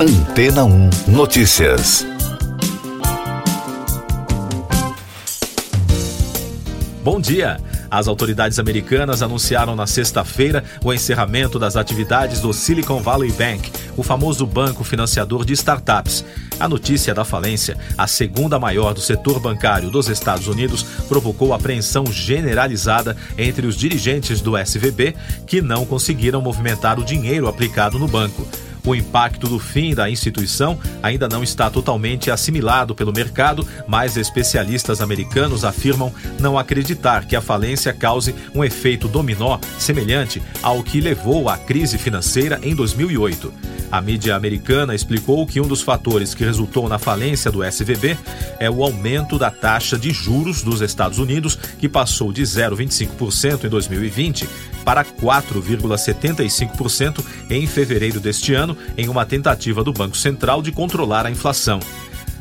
Antena 1 Notícias. Bom dia. As autoridades americanas anunciaram na sexta-feira o encerramento das atividades do Silicon Valley Bank, o famoso banco financiador de startups. A notícia da falência, a segunda maior do setor bancário dos Estados Unidos, provocou apreensão generalizada entre os dirigentes do SVB, que não conseguiram movimentar o dinheiro aplicado no banco. O impacto do fim da instituição ainda não está totalmente assimilado pelo mercado, mas especialistas americanos afirmam não acreditar que a falência cause um efeito dominó semelhante ao que levou à crise financeira em 2008. A mídia americana explicou que um dos fatores que resultou na falência do SVB é o aumento da taxa de juros dos Estados Unidos, que passou de 0,25% em 2020 para 4,75% em fevereiro deste ano, em uma tentativa do Banco Central de controlar a inflação.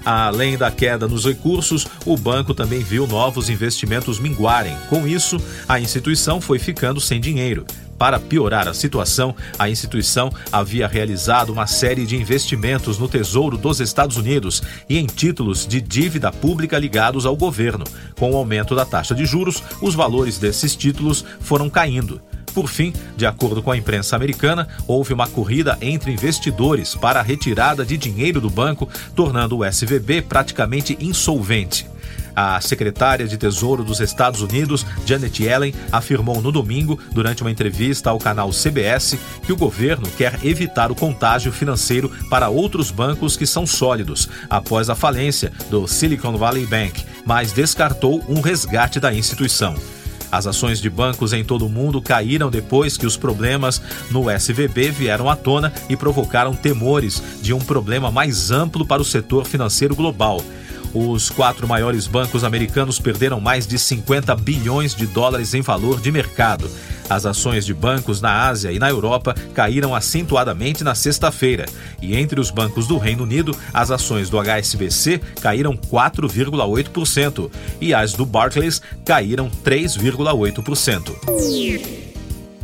Além da queda nos recursos, o banco também viu novos investimentos minguarem. Com isso, a instituição foi ficando sem dinheiro. Para piorar a situação, a instituição havia realizado uma série de investimentos no Tesouro dos Estados Unidos e em títulos de dívida pública ligados ao governo. Com o aumento da taxa de juros, os valores desses títulos foram caindo. Por fim, de acordo com a imprensa americana, houve uma corrida entre investidores para a retirada de dinheiro do banco, tornando o SVB praticamente insolvente. A secretária de Tesouro dos Estados Unidos, Janet Yellen, afirmou no domingo, durante uma entrevista ao canal CBS, que o governo quer evitar o contágio financeiro para outros bancos que são sólidos, após a falência do Silicon Valley Bank, mas descartou um resgate da instituição. As ações de bancos em todo o mundo caíram depois que os problemas no SVB vieram à tona e provocaram temores de um problema mais amplo para o setor financeiro global. Os quatro maiores bancos americanos perderam mais de 50 bilhões de dólares em valor de mercado. As ações de bancos na Ásia e na Europa caíram acentuadamente na sexta-feira. E entre os bancos do Reino Unido, as ações do HSBC caíram 4,8% e as do Barclays caíram 3,8%.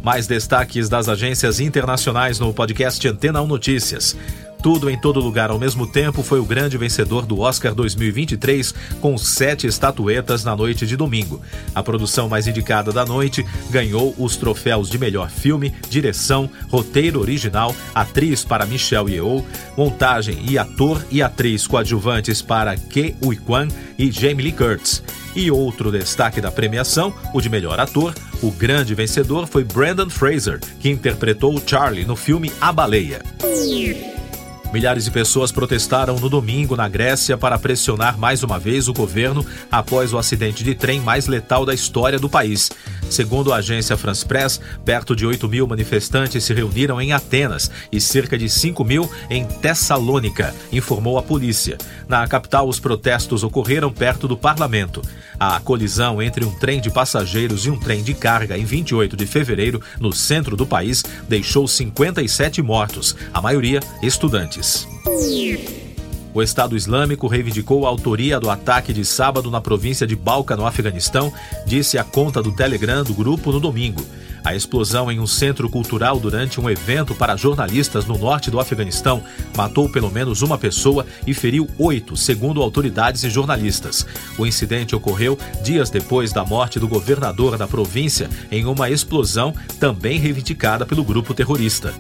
Mais destaques das agências internacionais no podcast Antena 1 Notícias. Tudo em todo lugar ao mesmo tempo foi o grande vencedor do Oscar 2023, com sete estatuetas na noite de domingo. A produção mais indicada da noite ganhou os troféus de melhor filme, direção, roteiro original, atriz para Michelle Yeoh, montagem e ator e atriz coadjuvantes para Ke Huy Quan e Jamie Lee Curtis. E outro destaque da premiação, o de melhor ator, o grande vencedor foi Brandon Fraser, que interpretou Charlie no filme A Baleia. Milhares de pessoas protestaram no domingo na Grécia para pressionar mais uma vez o governo após o acidente de trem mais letal da história do país. Segundo a agência France Press, perto de 8 mil manifestantes se reuniram em Atenas e cerca de 5 mil em Tessalônica, informou a polícia. Na capital, os protestos ocorreram perto do parlamento. A colisão entre um trem de passageiros e um trem de carga em 28 de fevereiro, no centro do país, deixou 57 mortos, a maioria estudantes. O Estado Islâmico reivindicou a autoria do ataque de sábado na província de Balca, no Afeganistão, disse a conta do Telegram do grupo no domingo. A explosão em um centro cultural durante um evento para jornalistas no norte do Afeganistão matou pelo menos uma pessoa e feriu oito, segundo autoridades e jornalistas. O incidente ocorreu dias depois da morte do governador da província em uma explosão também reivindicada pelo grupo terrorista.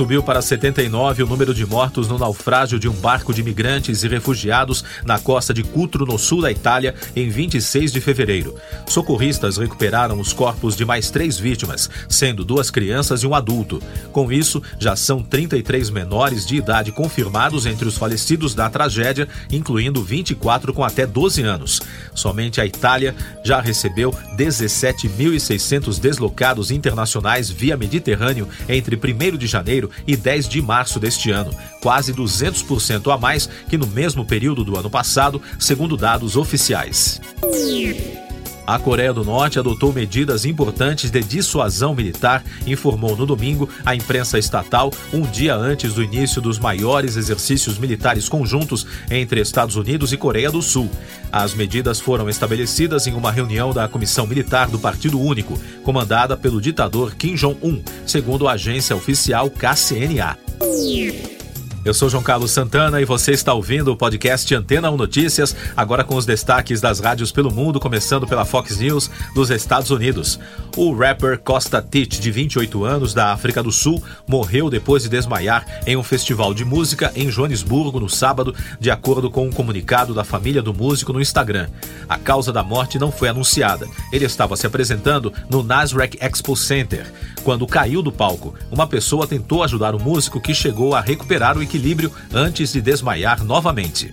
Subiu para 79 o número de mortos no naufrágio de um barco de imigrantes e refugiados na costa de Cutro, no sul da Itália, em 26 de fevereiro. Socorristas recuperaram os corpos de mais três vítimas, sendo duas crianças e um adulto. Com isso, já são 33 menores de idade confirmados entre os falecidos da tragédia, incluindo 24 com até 12 anos. Somente a Itália já recebeu 17.600 deslocados internacionais via Mediterrâneo entre 1 de janeiro e 10 de março deste ano, quase 200% a mais que no mesmo período do ano passado, segundo dados oficiais. A Coreia do Norte adotou medidas importantes de dissuasão militar, informou no domingo a imprensa estatal, um dia antes do início dos maiores exercícios militares conjuntos entre Estados Unidos e Coreia do Sul. As medidas foram estabelecidas em uma reunião da Comissão Militar do Partido Único, comandada pelo ditador Kim Jong-un, segundo a agência oficial KCNA. Eu sou João Carlos Santana e você está ouvindo o podcast Antena 1 Notícias, agora com os destaques das rádios pelo mundo, começando pela Fox News dos Estados Unidos. O rapper Costa Tite, de 28 anos, da África do Sul, morreu depois de desmaiar em um festival de música em Joanesburgo no sábado, de acordo com um comunicado da família do músico no Instagram. A causa da morte não foi anunciada. Ele estava se apresentando no Nasrec Expo Center. Quando caiu do palco, uma pessoa tentou ajudar o músico que chegou a recuperar o equilíbrio antes de desmaiar novamente.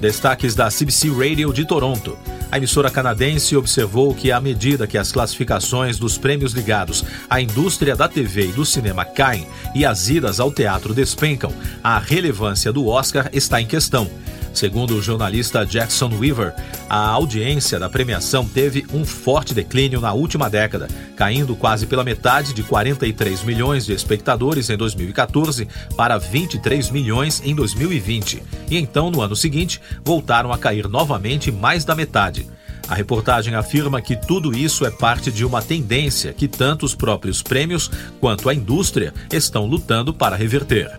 Destaques da CBC Radio de Toronto. A emissora canadense observou que, à medida que as classificações dos prêmios ligados à indústria da TV e do cinema caem e as idas ao teatro despencam, a relevância do Oscar está em questão. Segundo o jornalista Jackson Weaver, a audiência da premiação teve um forte declínio na última década, caindo quase pela metade de 43 milhões de espectadores em 2014 para 23 milhões em 2020. E então, no ano seguinte, voltaram a cair novamente mais da metade. A reportagem afirma que tudo isso é parte de uma tendência que tanto os próprios prêmios quanto a indústria estão lutando para reverter.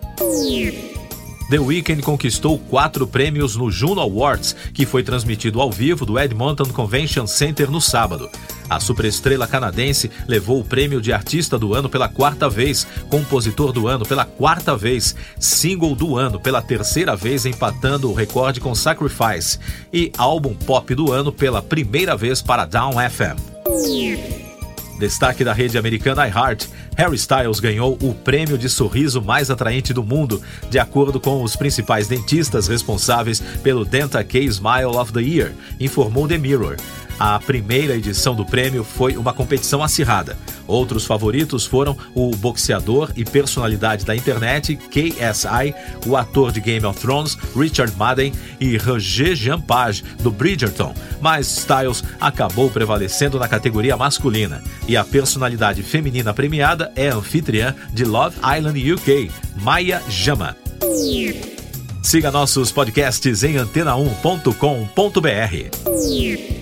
The Weeknd conquistou quatro prêmios no Juno Awards, que foi transmitido ao vivo do Edmonton Convention Center no sábado. A superestrela canadense levou o prêmio de artista do ano pela quarta vez, compositor do ano pela quarta vez, single do ano pela terceira vez, empatando o recorde com Sacrifice, e álbum pop do ano pela primeira vez para Down FM. Destaque da rede americana iHeart, Harry Styles ganhou o prêmio de sorriso mais atraente do mundo, de acordo com os principais dentistas responsáveis pelo Denta K Smile of the Year, informou The Mirror. A primeira edição do prêmio foi uma competição acirrada. Outros favoritos foram o boxeador e personalidade da internet KSI, o ator de Game of Thrones Richard Madden e Roger Jean Page do Bridgerton, mas Styles acabou prevalecendo na categoria masculina. E a personalidade feminina premiada é anfitriã de Love Island UK, Maya Jama. Siga nossos podcasts em antena1.com.br.